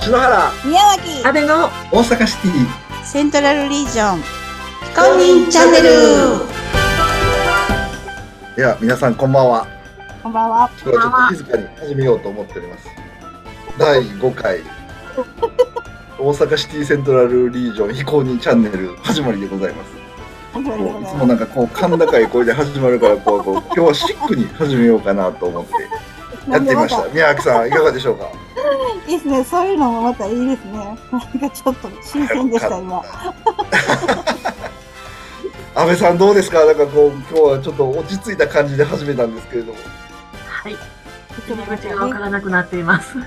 篠原。宮脇。安倍の大阪シティ。セントラルリージョン。非公認チャンネル。では皆さんこんばんは。こんばんは。今日はちょっと静かに始めようと思っております。第5回。大阪シティセントラルリージョン非公認チャンネル始まりでございます。いつもなんかこう甲高い声で始まるからこうこう今日はシックに始めようかなと思ってやってみました。宮脇さんいかがでしょうか？いいですね。そういうのもまたいいですね。なんかちょっと新鮮でした今。安倍さんどうですか？なんかこう今日はちょっと落ち着いた感じで始めたんですけれども。はい。入り口がわからなくなっています。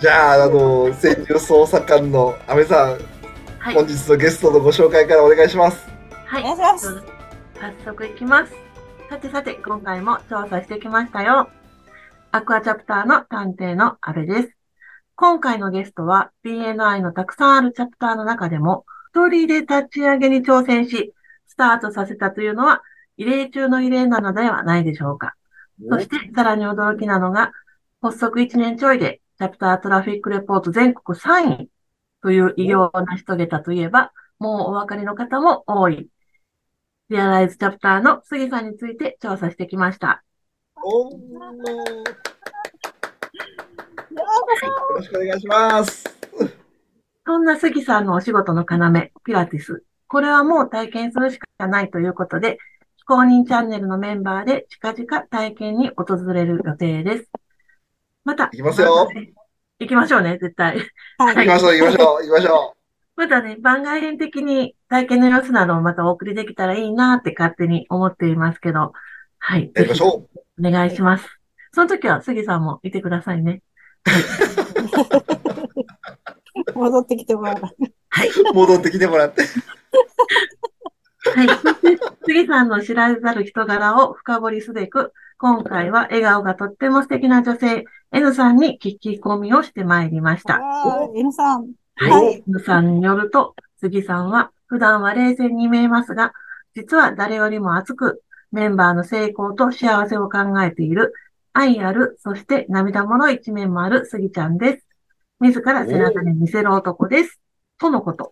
じゃああの潜入捜査官の安倍さん、はい。本日のゲストのご紹介からお願いします。はい。お願いします。早速いきます。さてさて、今回も調査してきましたよ。アクアチャプターの探偵の安部です。今回のゲストは BNI のたくさんあるチャプターの中でも、一人で立ち上げに挑戦し、スタートさせたというのは、異例中の異例なのではないでしょうか。そして、さらに驚きなのが、発足1年ちょいで、チャプタートラフィックレポート全国3位という偉業を成し遂げたといえば、もうお分かりの方も多い。リアライズチャプターの杉さんについて調査してきました。おーよろしくお願いしますそんな杉さんのお仕事の要、ピラティス。これはもう体験するしかないということで、非公認チャンネルのメンバーで近々体験に訪れる予定です。また、行きますよ行きましょうね、絶対。はい行きましょう行きましょう行きましょまたね、番外編的に体験の様子などをまたお送りできたらいいなって勝手に思っていますけど、はい。うやりましょうお願いします。その時は杉さんもいてくださいね。戻ってきてもらう戻ってきてもらってはい。杉さんの知られざる人柄を深掘りすべく、今回は笑顔がとっても素敵な女性、N さんに聞き込みをしてまいりました。N さんは。はいい N さんによると、杉さんは普段は冷静に見えますが、実は誰よりも熱く、メンバーの成功と幸せを考えている、愛ある、そして涙もろい一面もある杉ちゃんです。自ら背中に見せる男です。とのこと。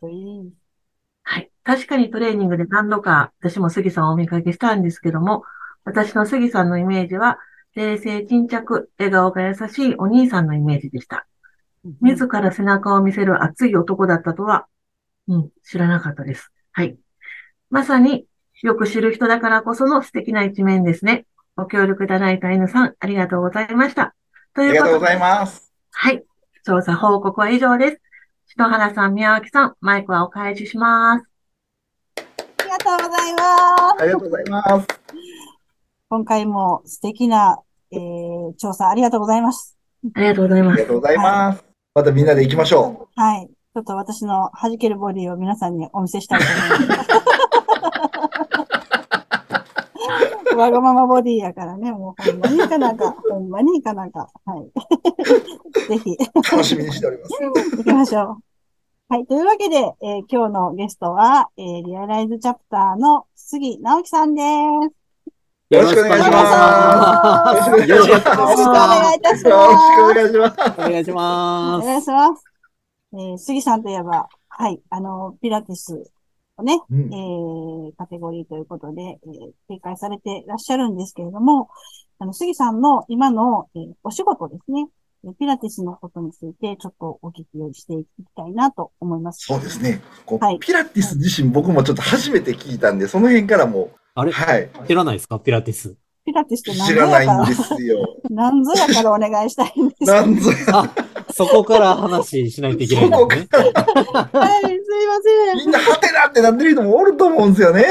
はい。確かにトレーニングで何度か私も杉さんをお見かけしたんですけども、私の杉さんのイメージは、冷静沈着、笑顔が優しいお兄さんのイメージでした。自ら背中を見せる熱い男だったとは、うん、知らなかったです。はい。まさに、よく知る人だからこその素敵な一面ですね。ご協力いただいた N さん、ありがとうございました。とあいうことで、りがとうございますはい。調査報告は以上です。篠原さん、宮脇さん、マイクはお返しします。ありがとうございますありがとうございます今回も素敵な、えー、調査ありがとうございますありがとうございますありが。とうございますまたみんなで行きましょはいちょっと私の弾けるボディを皆さんにお見せしたいと思います。わがままボディやからね、もうほんまにいかなんか、ほんまにいかなんか。はい。ぜひ、う楽しみにしております行きましょう。はい。というわけで、えー今日のゲストは、えーリアライズチャプターの杉直樹さんです。よろしくお願いしますよろしくお願いいたします。よろしくお願いしますお願いしおます。願いします。えー杉さんといえば、はい、あの、ピラティスをね、うんえーカテゴリーということで、えー展開されていらっしゃるんですけれども、あの、杉さんの今の、えーお仕事ですね、えーピラティスのことについてちょっとお聞きをしていきたいなと思います。そうですねはいピラティス自身僕もちょっと初めて聞いたんでその辺からもあれ？はい知らないですか？ピラティス。ピラティスって何知ぞやから？らないんで、すよ何ぞやからお願いしたいんです。なはんぞやあ、そこから話しないといけないんそこですね。からい、すいません。みんなハテナってなってる人もおると思うんですよね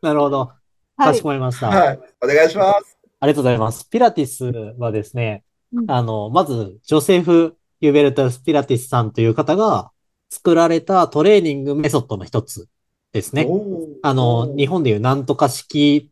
なるほど。はいかし。こまりました。はいお願いしますありがとうございます。ピラティスはですねう、んあの、まず、ジョセフ・ユベルタス・ピラティスさんという方が作られたトレーニングメソッドの一つですね。あの、日本でいうなんとか式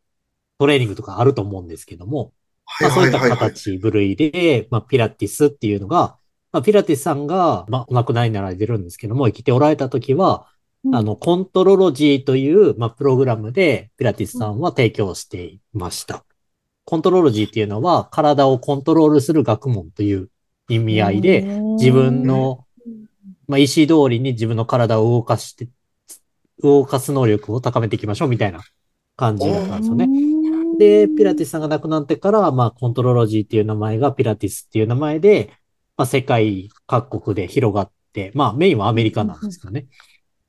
トレーニングとかあると思うんですけども、まあ、そういった形、部類で、まあ、ピラティスっていうのが、まあ、ピラティスさんが、まあ、お亡くなりになられてるんですけども、生きておられた時は、うん。あの、コントロロジーという、まあ、プログラムで、ピラティスさんは提供していました。コントロロジーっていうのは体をコントロールする学問という意味合いで、自分の、まあ、意思通りに自分の体を動かして、動かす能力を高めていきましょうみたいな感じだったんですよね。で、ピラティスさんが亡くなってから、まあ、コントロロジーっていう名前がピラティスっていう名前で、まあ、世界各国で広がって、まあ、メインはアメリカなんですけどね。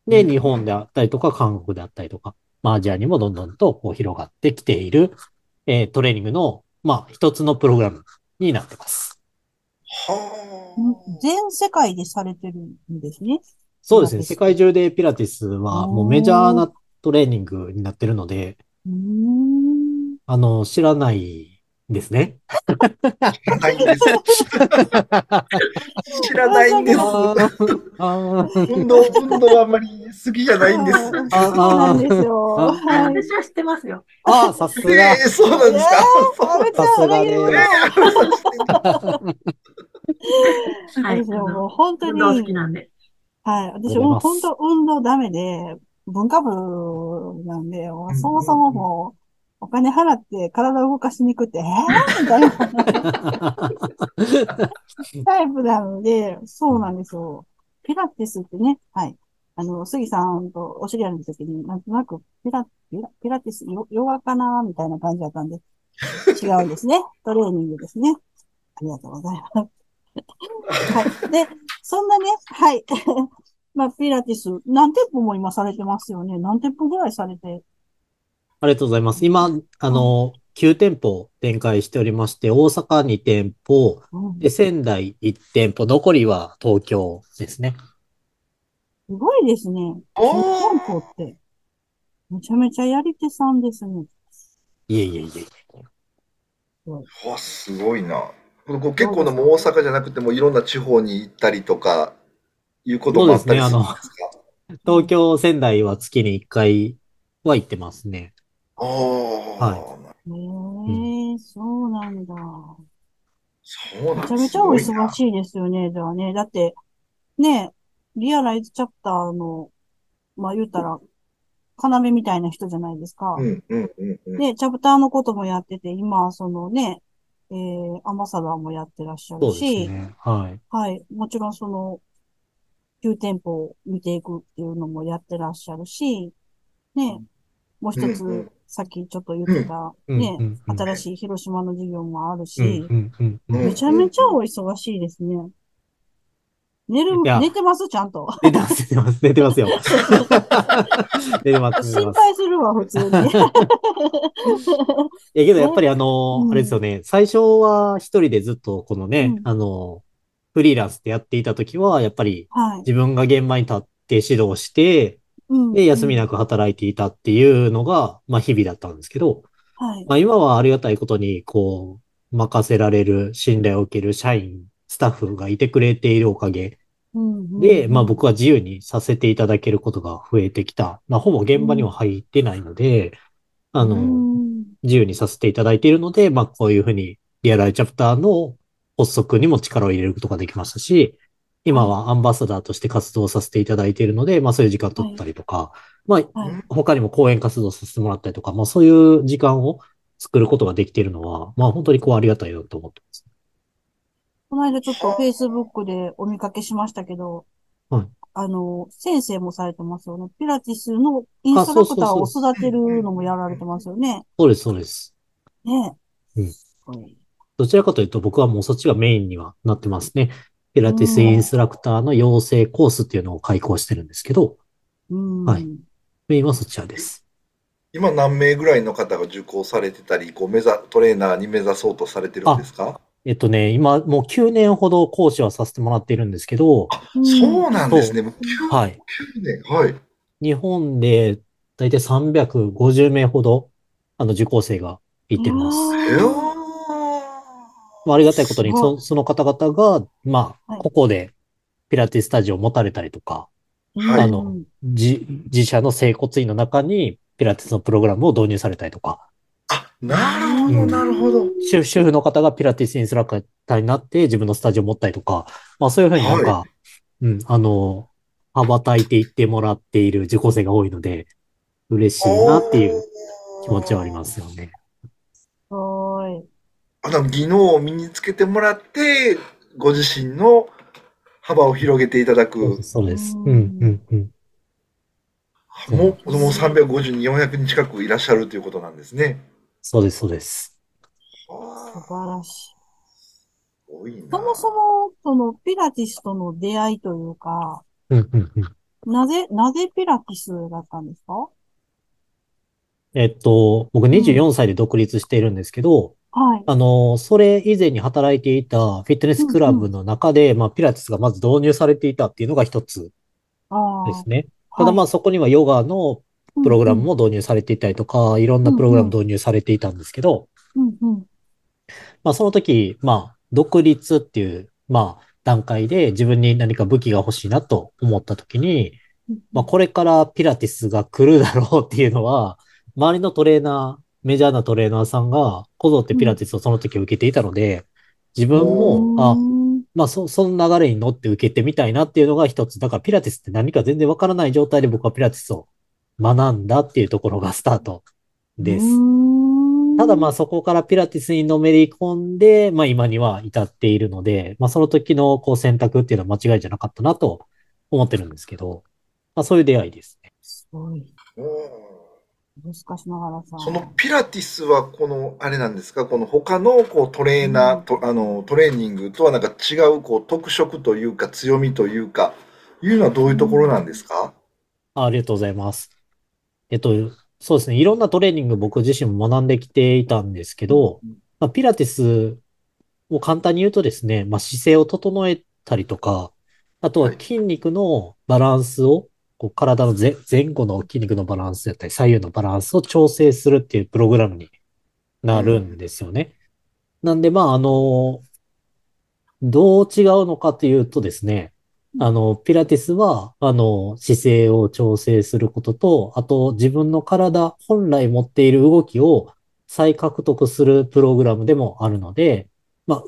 で、日本であったりとか、韓国であったりとか、まあ、アジアにもどんどんとこう広がってきている、えートレーニングの、まあ、一つのプログラムになってます。は全世界でされてるんですね。そうですね。世界中でピラティスはもうメジャーなトレーニングになってるので。あの、知らないですね。あ。知らないんです。知らないんです。あーあー運動、運動はあんまり好きじゃないんです。あそうなんですよ。私は知ってますよ。あー、さすえが。えそうなんですか？さすがで裏切り者はい。もう本当に。運動好きなんで。はい。私、ありがと運動ダメで、文化部なんで、そもそももう、お金払って体を動かしに行くって、えー？みたいな タイプなので、そうなんですよ。ピラティスってね、はい。あの、杉さんとお知り合いの時に、なんとなくピラ、ピラピラティス、ヨヨガかなみたいな感じだったんで、違うんですね。トレーニングですね。ありがとうございます。はい。で、そんなね、はい。まあ、ピラティス、何店舗も今されてますよね。何店舗ぐらいされて？ありがとうございます。今、あの、9店舗展開しておりまして、大阪2店舗、うん、で、仙台1店舗、残りは東京ですね。すごいですね。お10ー店舗って。めちゃめちゃやり手さんですね。いえいえいえ。わ、すごいな。ここ結構でも大阪じゃなくてもいろんな地方に行ったりとか、いうこともあったりするんですか？東京、仙台は月に1回は行ってますね。ああ、はへえ、そうなんだ。そうなんめちゃめちゃおいな忙しいですよね、じゃあね。だって、ね、リアライズチャプターの、まあ言うたら、要みたいな人じゃないですか。うんうんうんうん。で、チャプターのこともやってて、今、そのね、えー、アンバサダーもやってらっしゃるし、ね。はい。はい。もちろんその、旧店舗を見ていくっていうのもやってらっしゃるし、ね、もう一つさっきちょっと言ってた、うん。ね、新しい広島の事業もあるうん。し、めちゃめちゃお忙しいですね。寝るいや、寝てます？ちゃんと。出てます、出てます、出てますよ。出てます、心ます。配するわ、普通に。いやけどやっぱりあの、うんあれですよね、最初は一人でずっとこのね、うんあの、フリーランスでやっていた時は、やっぱりはい。自分が現場に立って指導して、うんで、休みなく働いていたっていうのが、まあ日々だったんですけど、はい。まあ今はありがたいことに、こう、任せられる、信頼を受ける社員、スタッフがいてくれているおかげうんで、まあ僕は自由にさせていただけることが増えてきた。まあほぼ現場には入ってないので、あの、うん自由にさせていただいているので、まあこういうふうにリアルアイチャプターの発足にも力を入れることができましたし、今はアンバサダーとして活動させていただいているので、まあそういう時間取ったりとか、まあはい。他にも講演活動させてもらったりとか、まあそういう時間を作ることができているのは、まあ本当にこうありがたいなと思ってます。この間ちょっと Facebook でお見かけしましたけど、はいあの、先生もされてますよね。ピラティスのインストラクターを育てるのもやられてますよね。そうです、そうです。ねうんどちらかというと僕はもうそっちがメインにはなってますね。ピラティスインストラクターの養成コースっていうのを開講してるんですけど、うん。はいメインはそちらです。今何名ぐらいの方が受講されてたり、こう目ざトレーナーに目指そうとされてるんですか？えっとね、今もう9年ほど講師はさせてもらっているんですけど、うんそうなんですね。もうはい。9年。はい。日本でだいたい350名ほど、あの、受講生がいてます。うわいやーまあ、ありがたいことに、すごいそその方々が、まあ、はいここでピラティススタジオを持たれたりとか、はいあの、じ自社の整骨院の中にピラティスのプログラムを導入されたりとか、あ、なるほど、なるほど。主主婦の方がピラティスインストラクターになって自分のスタジオを持ったりとか、まあそういうふうになんか、うん、あの、羽ばたいていってもらっている受講生が多いので、嬉しいなっていう気持ちはありますよね。すごい。あの技能を身につけてもらって、ご自身の幅を広げていただく。そうです。ううんん、うん、うん。もう、もう350人、400人近くいらっしゃるということなんですね。そうです、そうです。素は晴らしい。そもそも、その、ピラティスとの出会いというか、うん、うん、うん。なぜ、なぜピラティスだったんですか？えっと、僕24歳で独立しているんですけど、はい。あの、それ以前に働いていたフィットネスクラブの中で、まあ、ピラティスがまず導入されていたっていうのが一つああ。ですね。ただまあ、そこにはヨガのプログラムも導入されていたりとか、いろんなプログラム導入されていたんですけど。まあ、その時、まあ、独立っていう、まあ、段階で自分に何か武器が欲しいなと思った時に、うんまあ、これからピラティスが来るだろうっていうのは、周りのトレーナー、メジャーなトレーナーさんが、こぞってピラティスをその時受けていたので、自分も、あう、んまあ、そ、その流れに乗って受けてみたいなっていうのが一つ。だからピラティスって何か全然わからない状態で僕はピラティスを学んだっていうところがスタートです。ただまあそこからピラティスにのめり込んで、まあ今には至っているので、まあその時のこう選択っていうのは間違いじゃなかったなと思ってるんですけど、まあそういう出会いですね。すごい。うん難しながらさん。そのピラティスは、この、あれなんですか、この他のこうトレーナー、とあのトレーニングとはなんか違うこう特色というか強みというか、いうのはどういうところなんですか？あありがとうございます。えっと、そうですね。いろんなトレーニング僕自身も学んできていたんですけど、まあ、ピラティスを簡単に言うとですね、まあ、姿勢を整えたりとか、あとははい筋肉のバランスを、こう体の前前後の筋肉のバランスだったり、左右のバランスを調整するっていうプログラムになるんですよね。なんで、まあ、あの、どう違うのかというとですね、あの、ピラティスは、あの、姿勢を調整することと、あと自分の体本来持っている動きを再獲得するプログラムでもあるので、まあ、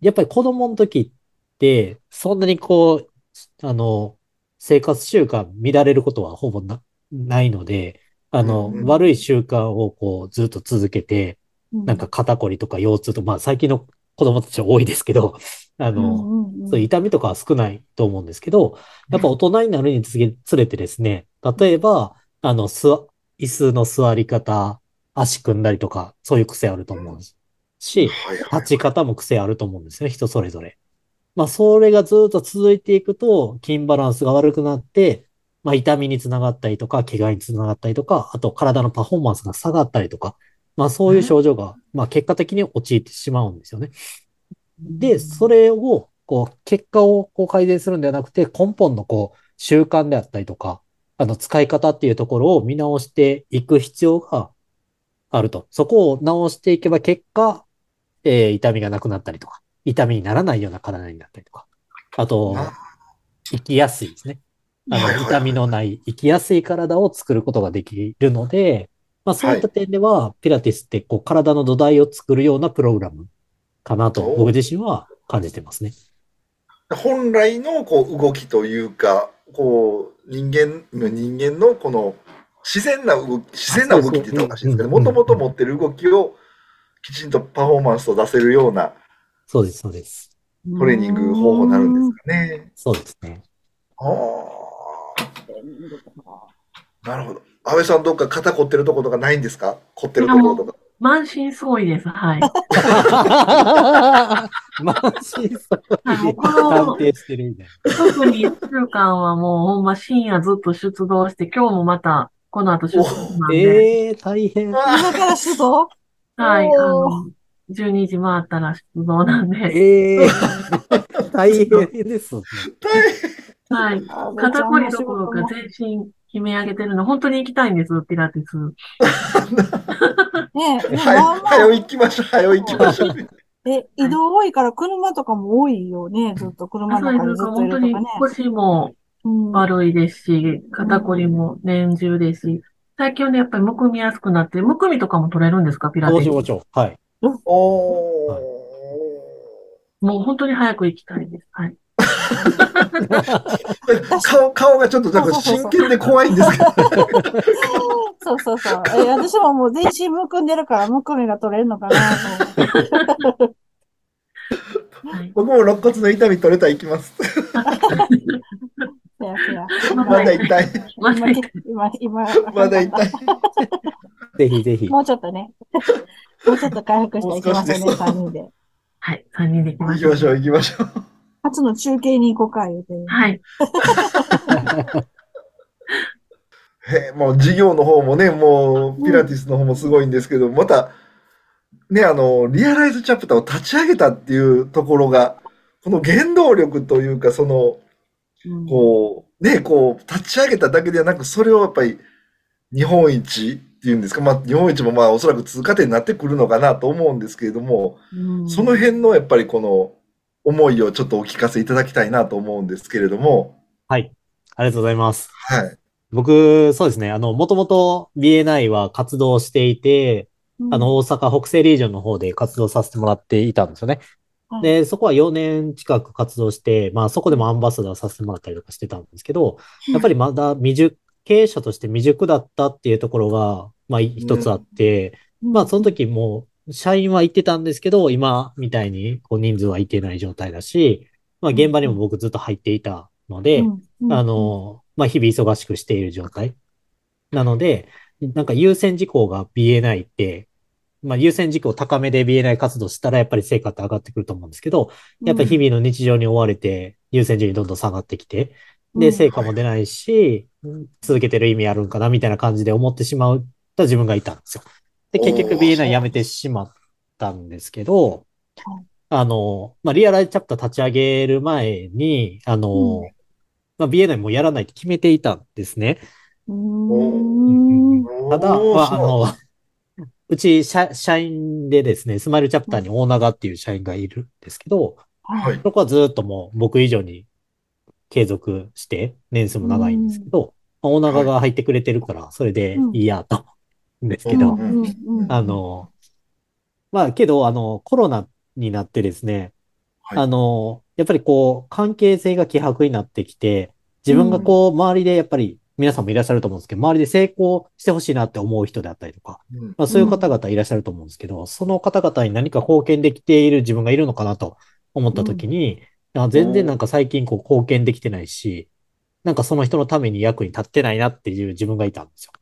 やっぱり子供の時って、そんなにこう、あの、生活習慣乱れることはほぼな、ないので、あの、うんうん。悪い習慣をこうずっと続けて、なんか、肩こりとか腰痛とか、まあ最近の子供たちは多いですけど、あの、そういう痛みとかは少ないと思うんですけど、やっぱ大人になるにつれてですね、例えば、あの、すわ、椅子の座り方、足組んだりとか、そういう癖あると思うし。立ち方も癖あると思うんですね、人それぞれ。まあ、それがずっと続いていくと、筋バランスが悪くなって、まあ、痛みにつながったりとか、怪我につながったりとか、あと体のパフォーマンスが下がったりとか、まあ、そういう症状が、まあ、結果的に陥ってしまうんですよね。で、それを、こう、結果をこう改善するんではなくて、根本のこう、習慣であったりとか、あの、使い方っていうところを見直していく必要があると。そこを直していけば結果、えー痛みがなくなったりとか、痛みにならないような体になったりとか。あと、な生きやすいですね。あの、痛みのない、生きやすい体を作ることができるので、まあそういった点では、ピラティスってこう、体の土台を作るようなプログラムかなと、お僕自身は感じてますね。本来のこう動きというか、こう人間、人間のこの自然な動き、自然な動きって言ったらおかしいですけど、もともと持ってる動きをきちんとパフォーマンスを出せるようなそうです、そうです。トレーニング方法になるんですかね。そうですね。ああ、なるほど。安倍さん、どっか肩凝ってるところとかないんですか？凝ってるところとか。満身創痍です。はい。マジそうはいもうこ安の定してるみたいな。特に1週間はもうほんま深夜ずっと出動して、今日もまたこの後出動なんで、ええー、大変。あ 今から出動？はい、あの、12時回ったら出動なんで、ええー、大変ですね。はい。肩こりどころか全身悲鳴上げてるの、本当に行きたいんです、ピラティス。ねえ、ーまあまあはよ、はよ行きましょう、はよ行きましょう。え、移動多いから車とかも多いよね。ずっと車の中でずっとい本当にるとかね。腰もうん悪いですし、肩こりも年中ですし、最近はね、やっぱりむくみやすくなって、むくみとかも取れるんですか、ピラティス？もちろん。はい。おー。もう本当に早く行きたいです。はい。顔、顔がちょっとなんか真剣で怖いんですけど。そうそうそう。え私ももう全身むくんでるから、むくみが取れるのかなと思って。はい。僕も肋骨の痛み取れたら行きます。まだ痛い。まだ今、今、今、まだ痛い。ぜひぜひ。もうちょっとね。もうちょっと回復していきましょうね、もう少しです3人で。はい。3人で行きましょう。行きましょう、行きましょう。初の中継に行こうか、言うて。はい。へえもう事業の方もね、もうピラティスの方もすごいんですけど、また、ね、あの、リアライズチャプターを立ち上げたっていうところが、この原動力というか、その、うんこう、ね、こう、立ち上げただけではなく、それをやっぱり日本一っていうんですか、まあ、日本一もまあ、おそらく通過点になってくるのかなと思うんですけれども、うんその辺のやっぱりこの思いをちょっとお聞かせいただきたいなと思うんですけれども、はい。ありがとうございます。はい。僕、そうですね。あの、もともと BNI は活動していて、あの、、大阪北西リージョンの方で活動させてもらっていたんですよね。うん、で、そこは4年近く活動して、まあそこでもアンバサダーさせてもらったりとかしてたんですけど、やっぱりまだ未熟、経営者として未熟だったっていうところが、まあ一つあって、うんまあその時もう社員は行ってたんですけど、今みたいにこう人数はいてない状態だし、まあ現場にも僕ずっと入っていたので、うん。あ、の、まあ、日々忙しくしている状態。なので、なんか優先事項が BNI って、まあ、優先事項高めで BNI 活動したらやっぱり成果って上がってくると思うんですけど、やっぱり日々の日常に追われて優先順位どんどん下がってきて、で、成果も出ないし、続けてる意味あるんかなみたいな感じで思ってしまった自分がいたんですよ。で、結局 BNI 辞めてしまったんですけどはい、あの、まあ、リアライズチャプター立ち上げる前に、あの、うん。まあ、BNI もやらないって決めていたんですね。うん。ただ、まあ、あの、うち社、社員でですね、スマイルチャプターに大長っていう社員がいるんですけど、はい。そこはずっともう僕以上に継続して、年数も長いんですけど、まあ大長が入ってくれてるから、それでいいやと、んですけど、うんあ、の、まあ、けど、あの、コロナになってですね、はい。あの、やっぱりこう、関係性が希薄になってきて、自分がこう、周りでやっぱり、皆さんもいらっしゃると思うんですけど、周りで成功してほしいなって思う人であったりとか、うん。まあ、そういう方々いらっしゃると思うんですけど、その方々に何か貢献できている自分がいるのかなと思ったときに、あ全然なんか最近こう貢献できてないし、なんかその人のために役に立ってないなっていう自分がいたんですよ。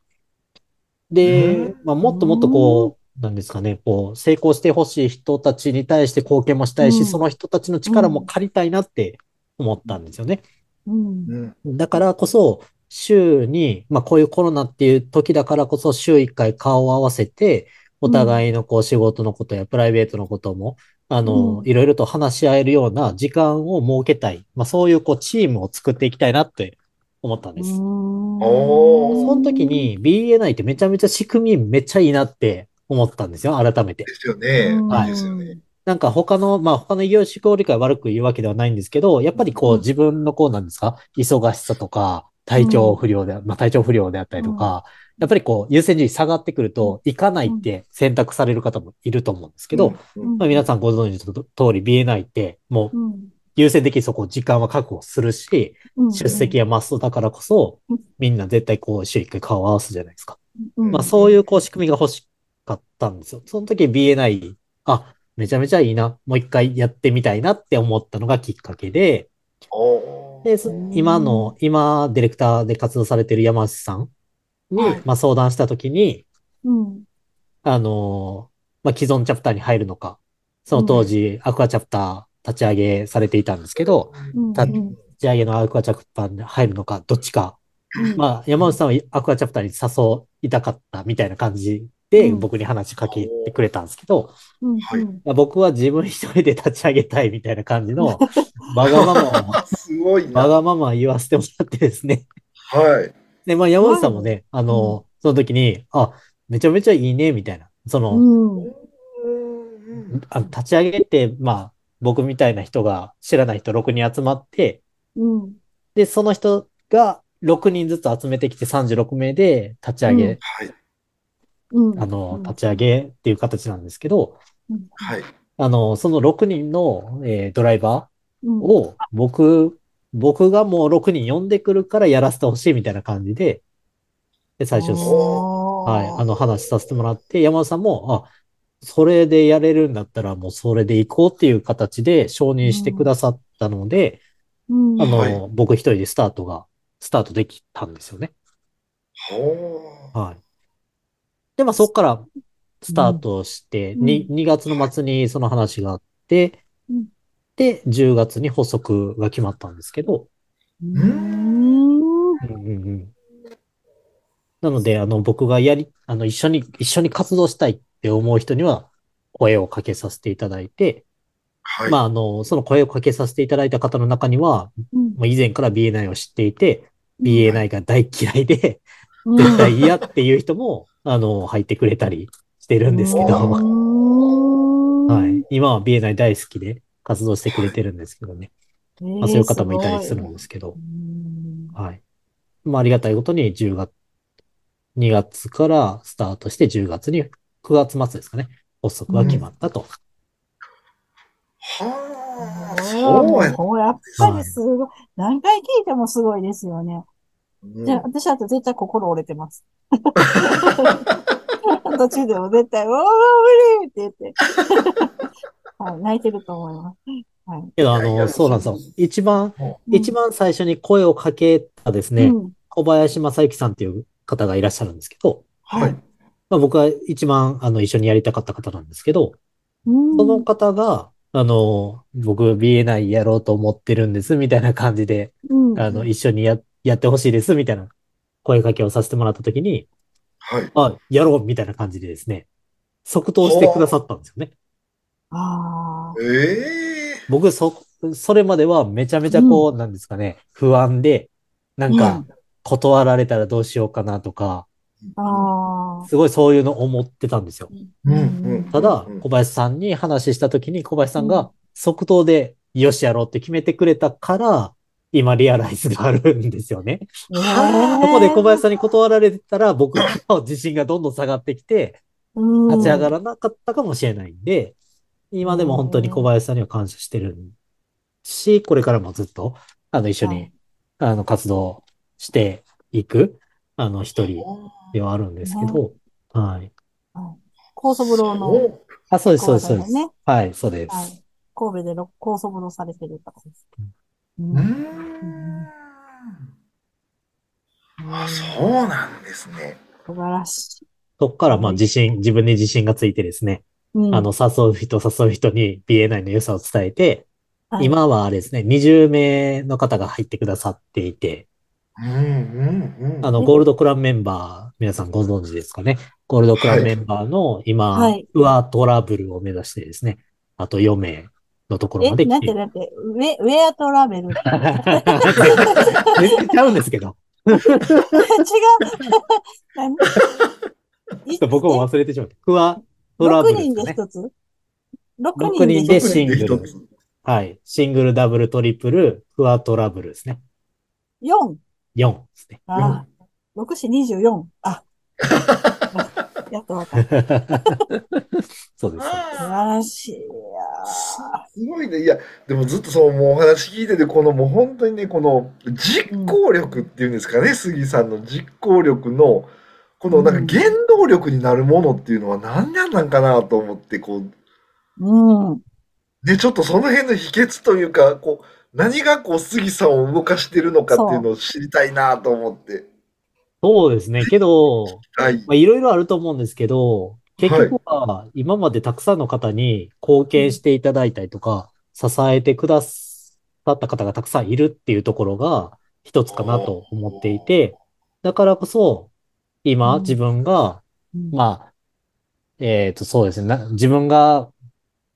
で、まあ、もっともっとこう、なんですかね、こう、成功してほしい人たちに対して貢献もしたいし、うんその人たちの力も借りたいなって思ったんですよね。うん。うんだからこそ、週に、まあこういうコロナっていう時だからこそ週1回顔を合わせて、お互いのこう仕事のことやプライベートのことも、あの、うんいろいろと話し合えるような時間を設けたい。まあそういうこうチームを作っていきたいなって思ったんです。おー。その時に BNI ってめちゃめちゃ仕組みめっちゃいいなって思ったんですよ、改めて。で。すよね。はい。ですよね。なんか他の、まあ他の異業種交理解悪く言うわけではないんですけど、やっぱりこううん。自分のこうなんですか、忙しさとか、体調不良で、まあ体調不良であったりとか、やっぱりこう優先順位下がってくると、行かないって選択される方もいると思うんですけど、うん。まあ皆さんご存知の通り BNI ってもううん優先的にそこ時間は確保するし、うん出席はマストだからこそうん、みんな絶対こう週一回顔を合わすじゃないですか。うんまあそういうこう仕組みが欲しかったんですよ。その時 BNI、あ、めちゃめちゃいいな。もう一回やってみたいなって思ったのがきっかけで、で、そ今の、今ディレクターで活動されている山内さんに、はいまあ相談した時に、うん。あのーまあ既存チャプターに入るのか、その当時アクアチャプター立ち上げされていたんですけど、たうん。うん立ち上げのアクアチャプターに入るのか、どっちか。うん。まあ、山内さんはアクアチャプターに誘いたかったみたいな感じで、うん。僕に話しかけてくれたんですけど、僕は自分一人で立ち上げたいみたいな感じの、わがままを、すごいな。わがまま言わせてもらってですね。はい。で、まあ山内さんもね、あの、その時に、あ、めちゃめちゃいいね、みたいな。その、うん。あ立ち上げって、まあ、僕みたいな人が知らない人6人集まって、うん。で、その人が6人ずつ集めてきて36名で立ち上げ、うん。あの、立ち上げっていう形なんですけど、はい。あの、その6人の、えードライバうん。ーを僕、僕がもう6人呼んでくるからやらせてほしいみたいな感じで、で、最初、おはい、あの話させてもらって、山田さんも、あ、それでやれるんだったらもうそれで行こうっていう形で承認してくださったので、うん。あの、はい僕一人でスタートが、スタートできたんですよね。ほはい。で、まあそこからスタートして、うんに2月の末にその話があって、うんで、10月に発足が決まったんですけど、うーん。うんうんうんなので、あの、僕がやり、あの、一緒に、一緒に活動したいって思う人には、声をかけさせていただいて、はい。まあ、あの、その声をかけさせていただいた方の中には、うんまあ、以前から BA9 を知っていて、BA9 が大嫌いで、うん絶対嫌っていう人も、あの、入ってくれたりしてるんですけど、はい。今は BA9 大好きで活動してくれてるんですけどね。まあ、そういう方もいたりするんですけどう、んはい。まあ、ありがたいことに10月、2月からスタートして10月に、9月末ですかね、発足が決まったと。はあ、これはそうや。やっぱりすごい。何回聞いてもすごいですよね。うんじゃあ、私だと絶対心折れてます。途中でも絶対、おー、無理って言って。はい、泣いてると思います。はい。けど、あの、そうなんですよ。一番、うん一番最初に声をかけたですね、うん小林正幸さんっていう方がいらっしゃるんですけど、はい。まあ、僕は一番、あの、一緒にやりたかった方なんですけど、うんその方が、あの、僕 BA9 やろうと思ってるんです、みたいな感じで、うんあの、一緒にや、やってほしいです、みたいな声かけをさせてもらったときに、はい。あ、やろう、みたいな感じでですね、即答してくださったんですよね。ああ。ええ僕、そ、それまではめちゃめちゃこう、なんですかね、不安で、なんか、断られたらどうしようかなとか。すごいそういうの思ってたんですよ。うん。うん。ただうん、小林さんに話したときに、小林さんうん。が即答で、よしやろうって決めてくれたから、今リアライズがあるんですよね。はそこで小林さんに断られてたら、僕の自信がどんどん下がってきて、立ち上がる。らなかったかもしれないんで、今でも本当に小林さんには感謝してるし、これからもずっと、あの、一緒にはい、あの、活動していく、あの、一人ではあるんですけど、はい。高祖風呂のおあ、そうです、そうです、そうです。ね。はい、そうではいす。。神戸でろ高祖風呂されてる方です。ううーん。あ、そうなんですね。素晴らしい。そこから、まあ、自信、自分に自信がついてですね、うんあの、誘う人、誘う人に BA9 の良さを伝えて、はい今はあれですね、20名の方が入ってくださっていて、うんうんうん。あの、ゴールドクランメンバー、皆さんご存知ですかね？ゴールドクランメンバーの今、はいトラブルを目指してですね、あと4名のところえ、までなんて、来て。なんて、ウェ、ウェアトラベル？違う。全然ちゃうんですけど、何 僕も忘れてしまった。フアトラブ6人ルですかね。で一つ ?6 6人人で。シングル。はい。シングル、ダブル、トリプル、フアトラブルですね。4。4ですね。ああ、6、4、24。あ、やっとわかった。そうです。素晴らしいやすごいね。いや、でもずっとそう、もうお話聞いてて、このもう本当にね、この実行力っていうんですかね、杉さんの実行力の、このなんか原動力になるものっていうのは何なんかなと思って、こう、うん。で、ちょっとその辺の秘訣というか、こう、何がこう、杉さんを動かしてるのかっていうのを知りたいなと思って。そうですね。けど、はい。まあ、いろいろあると思うんですけど、結局は今までたくさんの方に貢献していただいたりとか、支えてくださった方がたくさんいるっていうところが一つかなと思っていて、だからこそ、今うん自分が、うんまあ、えっと、そうですね。な自分が、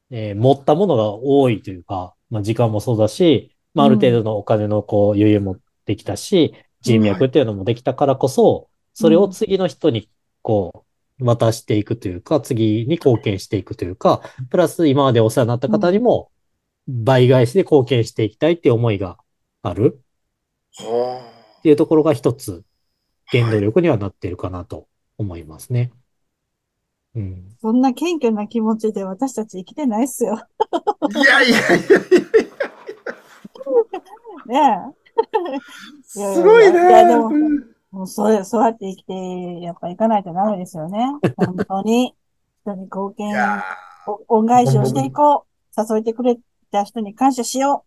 えー持ったものが多いというか、まあ、時間もそうだし、まあ、ある程度のお金のこう余裕もできたし、人脈っていうのもできたからこそ、それを次の人にこう、渡していくというか、次に貢献していくというか、プラス今までお世話になった方にも、倍返しで貢献していきたいっていう思いがあるはっていうところが一つ、原動力にはなっているかなと思いますね。うん。そんな謙虚な気持ちで私たち生きてないっすよ。あ。いやいやいやい ねえ。や、すごいいやいもうそうや、そうやって生きて、やっぱ行かないとダメですよね。本当に。人に貢献、恩返しをしていこう。誘えてくれた人に感謝しよ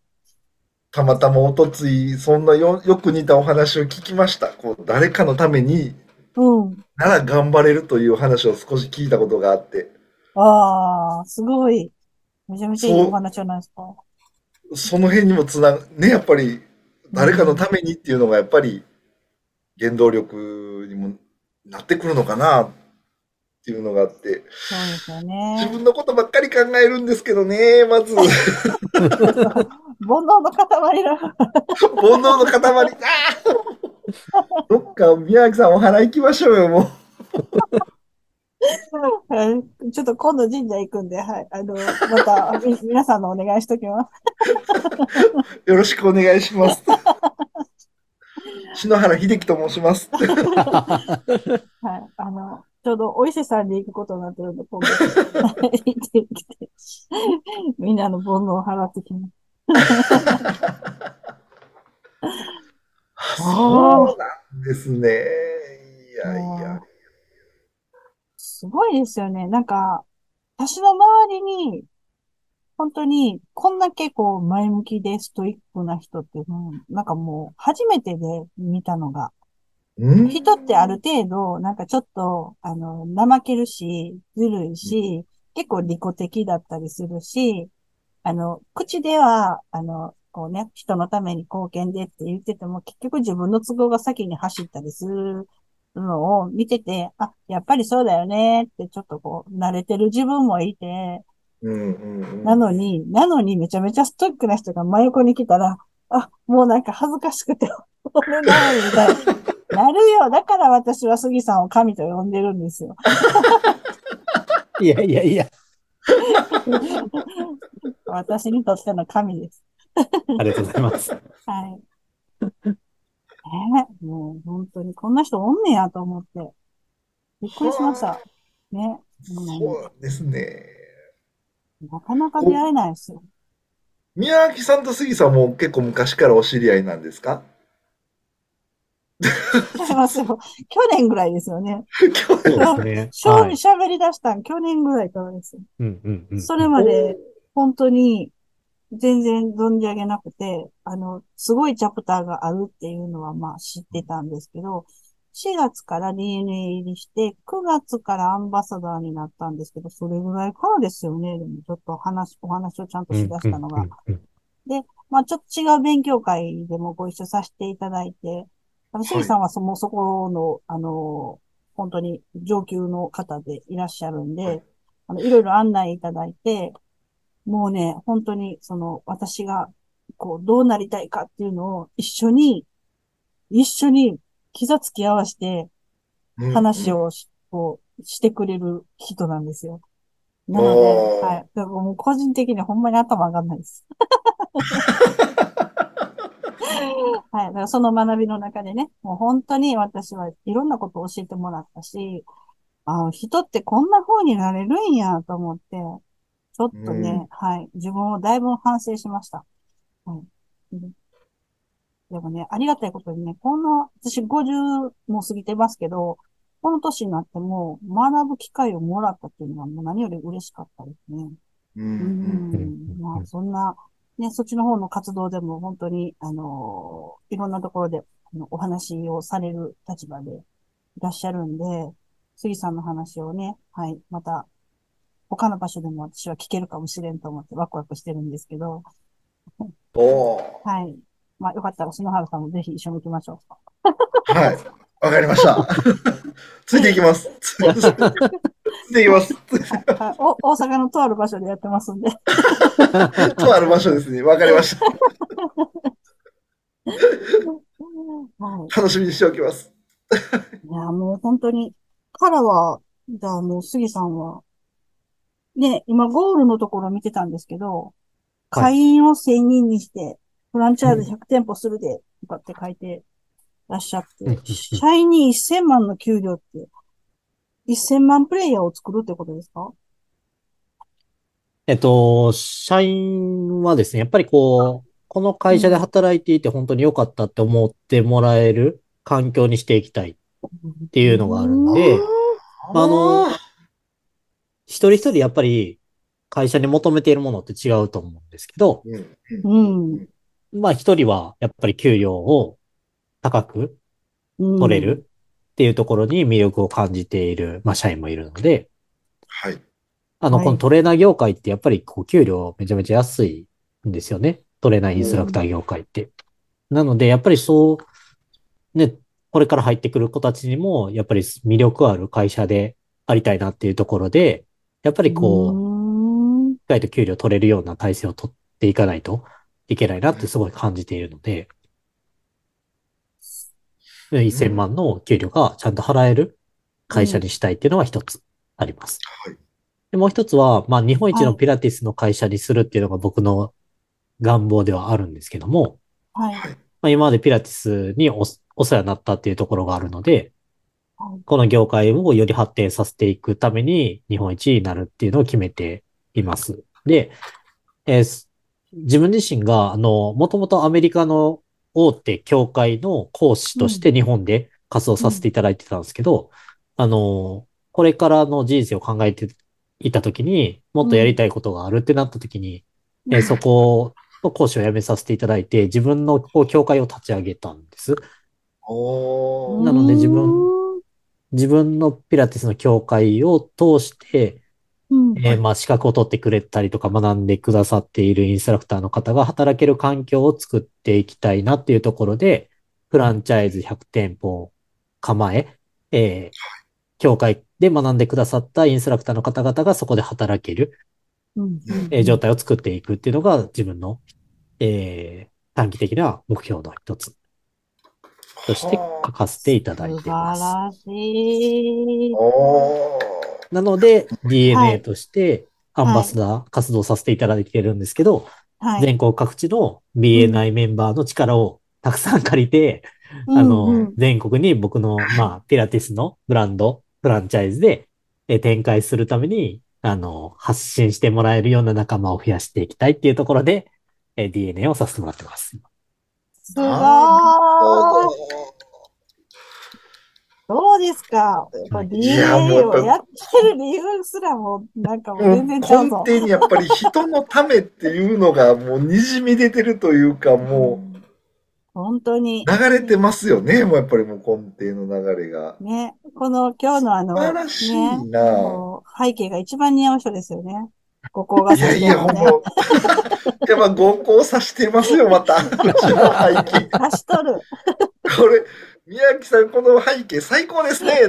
ーたまたまおとつい、そんなよよく似たお話を聞きました。こう誰かのためにう。うん。なら頑張れるという話を少し聞いたことがあって、ああ、すごい。めちゃめちゃいいお話じゃないですか。その辺にもつなが、ね、やっぱり誰かのためにっていうのがやっぱり原動力にもなってくるのかなっていうのがあって、そうですよ自ね。分のことばっかり考えるんですけどね、まず、煩煩悩の塊だ。悩の塊。あーどっか宮城さんお花行きましょうよ、もう。はいちょっと今度神社行くんで、はい。あの、また、み 皆さんのお願いしときます。よろしくお願いします。篠原秀樹と申します。はい。あの、ちょうどお伊勢さんに行くことになってるんで、今度、行ってきて、みんなの煩悩を払ってきます。そうなんですね。いやいや。すごいですよね。なんか、私の周りに、本当に、こんだけこう、前向きでストイックな人って、うんなんかもう、初めてで見たのが、うん。人ってある程度、なんかちょっと、あの、怠けるし、ずるいし、結構利己的だったりするし、あの、口では、あの、こうね、人のために貢献でって言ってても、結局自分の都合が先に走ったりするのを見てて、あ、やっぱりそうだよねってちょっとこう、慣れてる自分もいて、うんうんうんなのに、なのにめちゃめちゃストイックな人が真横に来たら、あ、もうなんか恥ずかしくて、俺ないみたいな。なるよ。だから私は杉さんを神と呼んでるんですよ。いやいやいや、私にとっての神です。ありがとうございます。はい。えーもう本当にこんな人おんねやと思って。びっくりしました。ね。そうですね。うんなかなか出会えないですよ。宮脇さんと杉さんも結構昔からお知り合いなんですか？違いますよ。去年ぐらいですよね。今日そうですね。正はい。味喋り出したん去年ぐらいからですよ。うんうんうん。それまで、本当に、全然存じ上げなくて、あの、すごいチャプターがあるっていうのはまあ知ってたんですけど、4月から DNA 入りして、9月からアンバサダーになったんですけど、それぐらいからですよね。でもちょっと話、お話をちゃんとしだしたのが。うんうんうんまあちょっと違う勉強会でもご一緒させていただいて、あの、杉さんはそもそこの、あの、本当に上級の方でいらっしゃるんで、あの、いろいろ案内いただいて、もうね、本当に、その、私が、こう、どうなりたいかっていうのを一緒に、一緒に膝つき合わせて話をし、こう、してくれる人なんですよ。なので、はい。だからもう個人的にほんまに頭上がんないです。はい。だからその学びの中でね、もう本当に私はいろんなことを教えてもらったし、あ人ってこんな風になれるんやと思って、ちょっとね、うんはい。自分をだいぶ反省しました。はい。うんでもね、ありがたいことにね、この、私50も過ぎてますけど、この年になっても学ぶ機会をもらったっていうのはもう何より嬉しかったですね。うんううんん。まあ、そんな、ね、そっちの方の活動でも本当に、あのいろんなところでお話をされる立場でいらっしゃるんで、杉さんの話をね、はい、また、他の場所でも私は聞けるかもしれんと思ってワクワクしてるんですけど、おーはい。まあ、よかったら篠原さんもぜひ一緒に行きましょはい。わかりました。ついていきます。ついていきます。お大阪のとある場所でやってますんで。とある場所ですね。わかりました。はい。楽しみにしておきます。いや、もう本当に、彼は、じゃあもう杉さんは、ね、今ゴールのところ見てたんですけど、はい。会員を1000人にして、フランチャイズ100店舗するで、とかって書いてらっしゃって、社員に1000万の給料って、1000万プレイヤーを作るってことですか？えっと、社員はですね、やっぱりこう、この会社で働いていて本当に良かったって思ってもらえる環境にしていきたいっていうのがあるんで、まああの一人一人やっぱり会社に求めているものって違うと思うんですけど、うんうん。まあ一人はやっぱり給料を高くうん取れるっていうところに魅力を感じている、まあ社員もいるので、はい。あの、はいこのトレーナー業界ってやっぱりこう給料めちゃめちゃ安いんですよね。トレーナーインストラクター業界って。なので、やっぱりそう、ね、これから入ってくる子たちにも、やっぱり魅力ある会社でありたいなっていうところで、やっぱりこう、しっかりと給料取れるような体制を取っていかないといけないなってすごい感じているので、で1000万の給料がちゃんと払える会社にしたいっていうのが一つあります。はい。でもう一つは、まあ日本一はいのピラティスの会社にするっていうのが僕の願望ではあるんですけども、はい。はい。まあ、今までピラティスにおお世話になったっていうところがあるのではい、この業界をより発展させていくために日本一になるっていうのを決めています。で、えーす自分自身が、あの、もともとアメリカの大手協会の講師として日本で活動させていただいてたんですけど、あの、これからの人生を考えていたときに、もっとやりたいことがあるってなったときに、えーそこの講師を辞めさせていただいて、自分のこう協会を立ち上げたんです。なので自分自分のピラティスの協会を通して、うん。えーまあ資格を取ってくれたりとか学んでくださっているインストラクターの方が働ける環境を作っていきたいなっていうところで、フランチャイズ100店舗を構え、えー協会で学んでくださったインストラクターの方々がそこで働ける、うんえー状態を作っていくっていうのが自分の、えー短期的な目標の一つとして書かせていただい素晴ています。らしい。なので、は DNA いとしてアンバサダー活動させていただいているんですけど、はい。全国各地の BNI メンバーの力をたくさん借りて、あの、うんうん全国に僕の、まあ、ピラティスのブランド、フランチャイズで、え展開するために、あの、発信してもらえるような仲間を増やしていきたいっていうところで、え DNA をさせてもらってます。すごい。どうですか？やっぱをやってる理由すらも、なんかもう全然ちゃう根ぞ。底にやっぱり人のためっていうのがもう滲み出てるというか、も本当にう。流れてますよね。もうやっぱりもう根底の流れが。ね、この今日のあの、素晴らしいね、なもう背景が一番似合う人ですよね。ここがいやいや、もう、やっぱ合コンさしてますよ、また。うちの背景。貸しとる。これ、宮城さん、この背景最高ですね。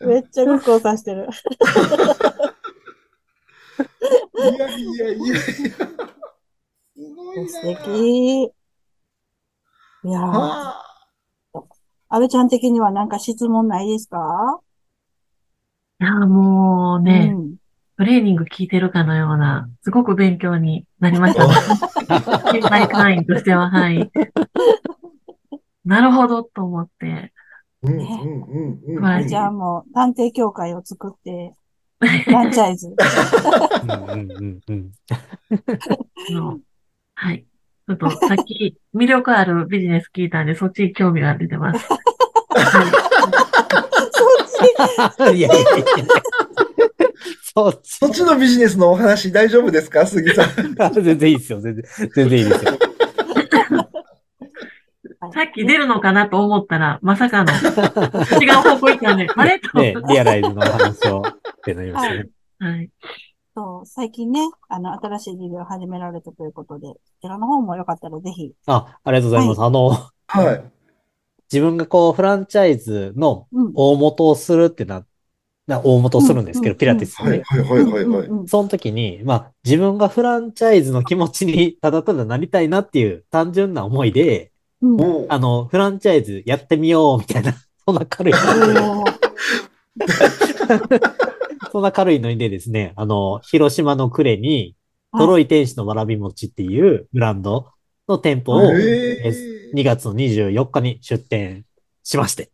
めっちゃごっこをさしてる。いやいやいやいや。すごいな。素敵。いやー、はあ安倍ちゃん的にはなんか質問ないですか？いや、もうね、うん。トレーニング聞いてるかのような、すごく勉強になりましたね。先輩会員としては、はい。なるほど、と思って。うんうんうんうん。はい安倍ちゃんも探偵協会を作って、フランチャイズ。はい。ちょっとさっき魅力あるビジネス聞いたんで、そっちに興味が出てます。はいそっち、いやいやいやいや。そっちそっちのビジネスのお話大丈夫ですか杉さん？全然いいですよ。全然、全然いいですよ。さっき出るのかなと思ったら、まさかの違う方向行ったんで、あれと。ね、リアライズのお話をってなりましたね。はい。そう、最近ね、あの、新しい事業を始められたということで、こちらの方もよかったらぜひ。あ、ありがとうございます。あの、はい。自分がこう、フランチャイズのうん。大元をするってな、な大元をするんですけど、うんピラティスで。はいはいはいはいその時に、まあ、自分がフランチャイズの気持ちにただただなりたいなっていう単純な思いで、うん。あの、フランチャイズやってみようみたいな、そんな軽い、そんな軽いのにでですね、あの、広島の呉に、トロイ天使のわらび餅っていうブランドの店舗を、へえー2月の24日に出店しまして。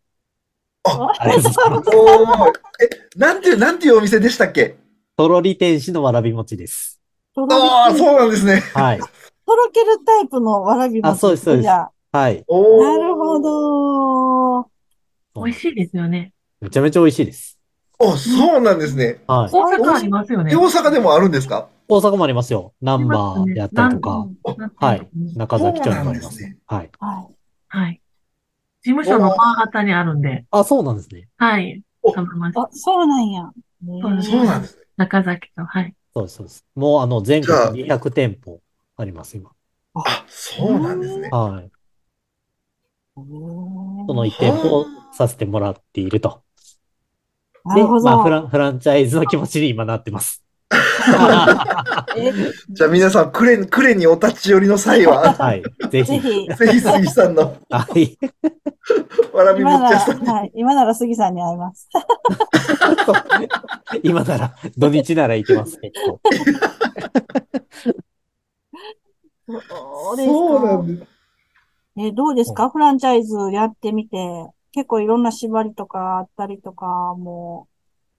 あありがとうございます。え、なんていう、なんていうお店でしたっけ？とろり天使のわらび餅です。とろああ、けそうなんですね。はい。とろけるタイプのわらび餅。あそうですそうですじゃあはい。なるほど。美味しいですよね。めちゃめちゃ美味しいです。あ、そうなんですね。はい。大阪ありますよね。で大阪でもあるんですか？大阪もありますよ。ナンバーやったりとか、はい。中そう崎町になもあります。んですね。はい。はい。はい。事務所の真型にあるんで、あ、そうなんですね。はい。あ、そうなんや。ねそうなんですね。中崎と、はい。そうです、そうです。もうあの、全国じゃあ200店舗あります、今。あ、そうなんですね。はい。そその1店舗をさせてもらっていると。で、なるほど。まあフラン、フランチャイズの気持ちに今なってます。え じゃあ皆さん、クレ、クレにお立ち寄りの際は、はい。ぜひ。ぜひ、ぜひ杉さんのはい。わらびも今なら、っちゃさんに。はい、今なら杉さんに会います。今なら、土日なら行けます、結構。そうですそうなか。んです。え、どうですか？フランチャイズやってみて。結構いろんな縛りとかあったりとか、もう、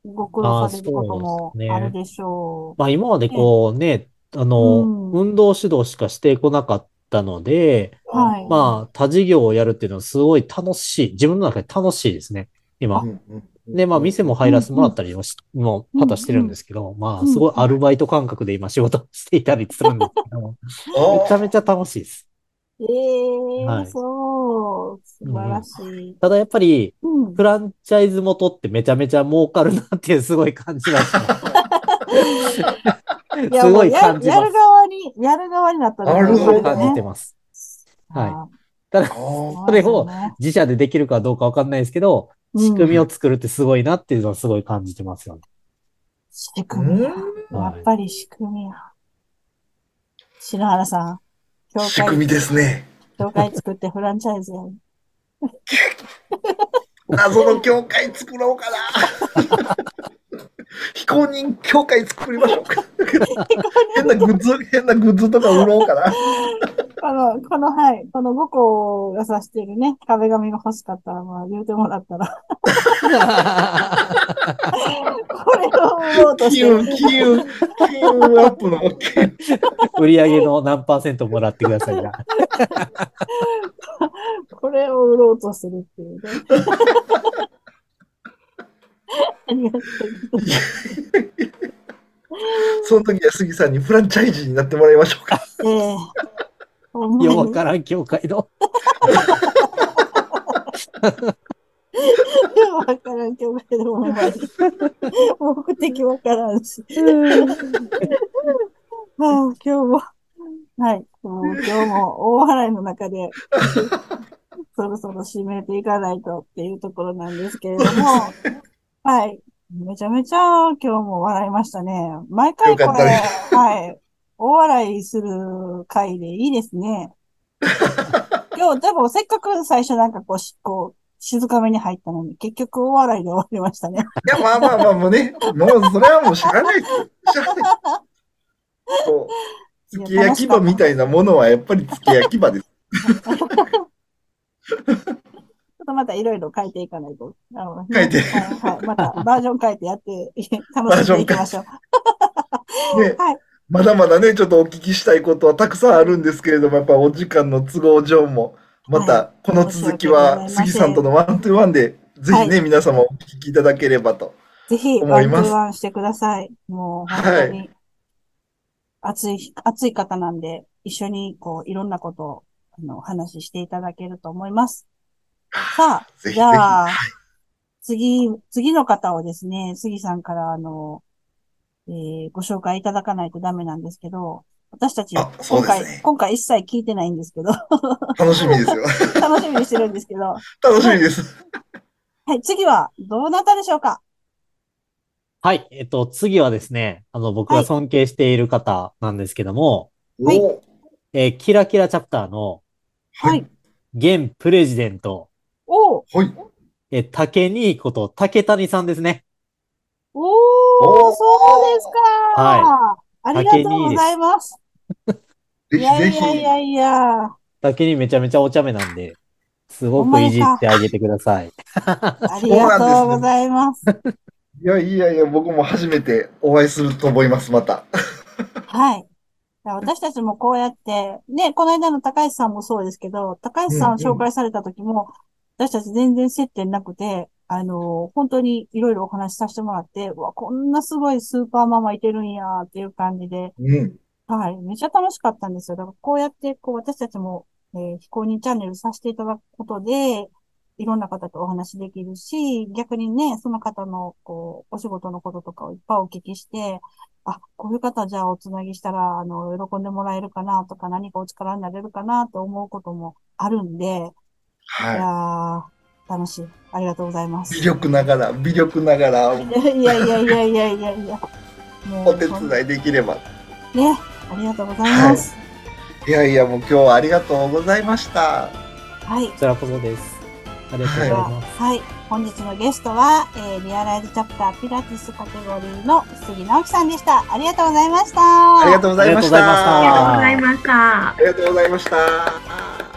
ご苦労されることあもそうですねあるでしょまあ今までこうね、あの、うん運動指導しかしてこなかったので、う。はい。まあ他事業をやるっていうのはすごい楽しい。自分の中で楽しいですね。今で、まあ店も入らせてもらったりもし、もう、果してるんですけど、まあすごいアルバイト感覚で今仕事していたりするんですけど、めちゃめちゃ楽しいです。ええはいそう。素晴らしい。ただやっぱり、うん。フランチャイズ元ってめちゃめちゃ儲かるなっていうすごい感じました。いや、すごいもうややる感じます。側に、やる側になったら、なるほど感じてます。はいあただ、あーそれを自社でできるかどうかわかんないですけど、うん仕組みを作るってすごいなっていうのはすごい感じてますよね。仕組みやっぱり仕組みや。篠原さん、教ん。仕組会、みですね。教会作ってフランチャイズやる。謎の教会作ろうかな。非公認教会作りましょうか。変なグッズ、変なグッズとか売ろうかな。この、この、はい、この5個が指しているね、壁紙が欲しかったら、まあ、言うてもらったら、ろうとしてる金運、。アップの、売り上げの何パーセントもらってくださいな。これを売ろうとするっていうね。ありがとうございます。その時は杉さんにフランチャイズになってもらいましょうか。ええほんまにようわからん教会の。わからん、教会でもほんまに。目的わからんし。はあ、今日も、はい、もう今日も大笑いの中で、そろそろ締めていかないとっていうところなんですけれども、はい。めちゃめちゃ今日も笑いましたね。毎回これ、はい。大笑いする回でいいですね。今日、でもせっかく最初なんかこうし、こう、静かめに入ったのに、結局大笑いで終わりましたね。いや、まあまあまあ、もうね、もうそれはもう知らない。知らない。こう、付け焼き刃みたいなものはやっぱり付け焼き刃です。ちょっとまたいろいろ変えていかないと。あの変えてはい、はい。またバージョン変えてやって、楽しんでいきましょう。ね、はいまだまだね、ちょっとお聞きしたいことはたくさんあるんですけれども、やっぱお時間の都合上も、まはたこの続きは杉さんとの one to one で、ぜひね、は皆様お聞きいただければと。ぜひ、 one to oneンしてください。もう、本当に、熱い、熱い方なんで、一緒に、こう、いろんなことを、あの、お話ししていただけると思います。さあ、じゃあ次、次の方をですね、杉さんから、あの、えーご紹介いただかないとダメなんですけど、私たち、今ですね回、今回一切聞いてないんですけど、楽しみですよ。楽しみにしてるんですけど、は 楽しみです。い、次は、どうなったでしょうか？はい。えっと、次はですね、あの、僕が尊敬している方なんですけども、はいおえーキラキラチャプターのはい。現プレジデント、おーはい。えー竹にこと竹谷さんですね。おー、おーそうですかはありがとうございます。ぜいやひぜひ。いやいやいや、竹にめちゃめちゃお茶目なんで、すごくいじってあげてください。ありがとうございます。いやいやいや、僕も初めてお会いすると思います、また。はい。私たちもこうやって、ね、この間の高橋さんもそうですけど、高橋さんを紹介された時も、私たち全然接点なくて、あの、本当にいろいろお話しさせてもらって、うわ、こんなすごいスーパーママいてるんやっていう感じで、うん。はい、めっちゃ楽しかったんですよ。だからこうやって、こう私たちも、えー非公認チャンネルさせていただくことで、いろんな方とお話できるし、逆にね、その方の、こう、お仕事のこととかをいっぱいお聞きして、あ、こういう方じゃあおつなぎしたら、あの、喜んでもらえるかなとか、何かお力になれるかなと思うこともあるんで、いやはー、楽しい。ありがとうございまい。す。微力ながら、微力ながら、い やいやいやいやいやいやいや。もお手伝いできれば。ね、ありがとうございます。いやいや、もう今日はありがとうございました。はい。こちらこそです。ありがとうございます。はい。本日のゲストは、えーリアライズチャプターピラティスカテゴリーの杉直樹さんでした。ありがとうございました。ありがとうございましたありがとうございました。ありがとうございました。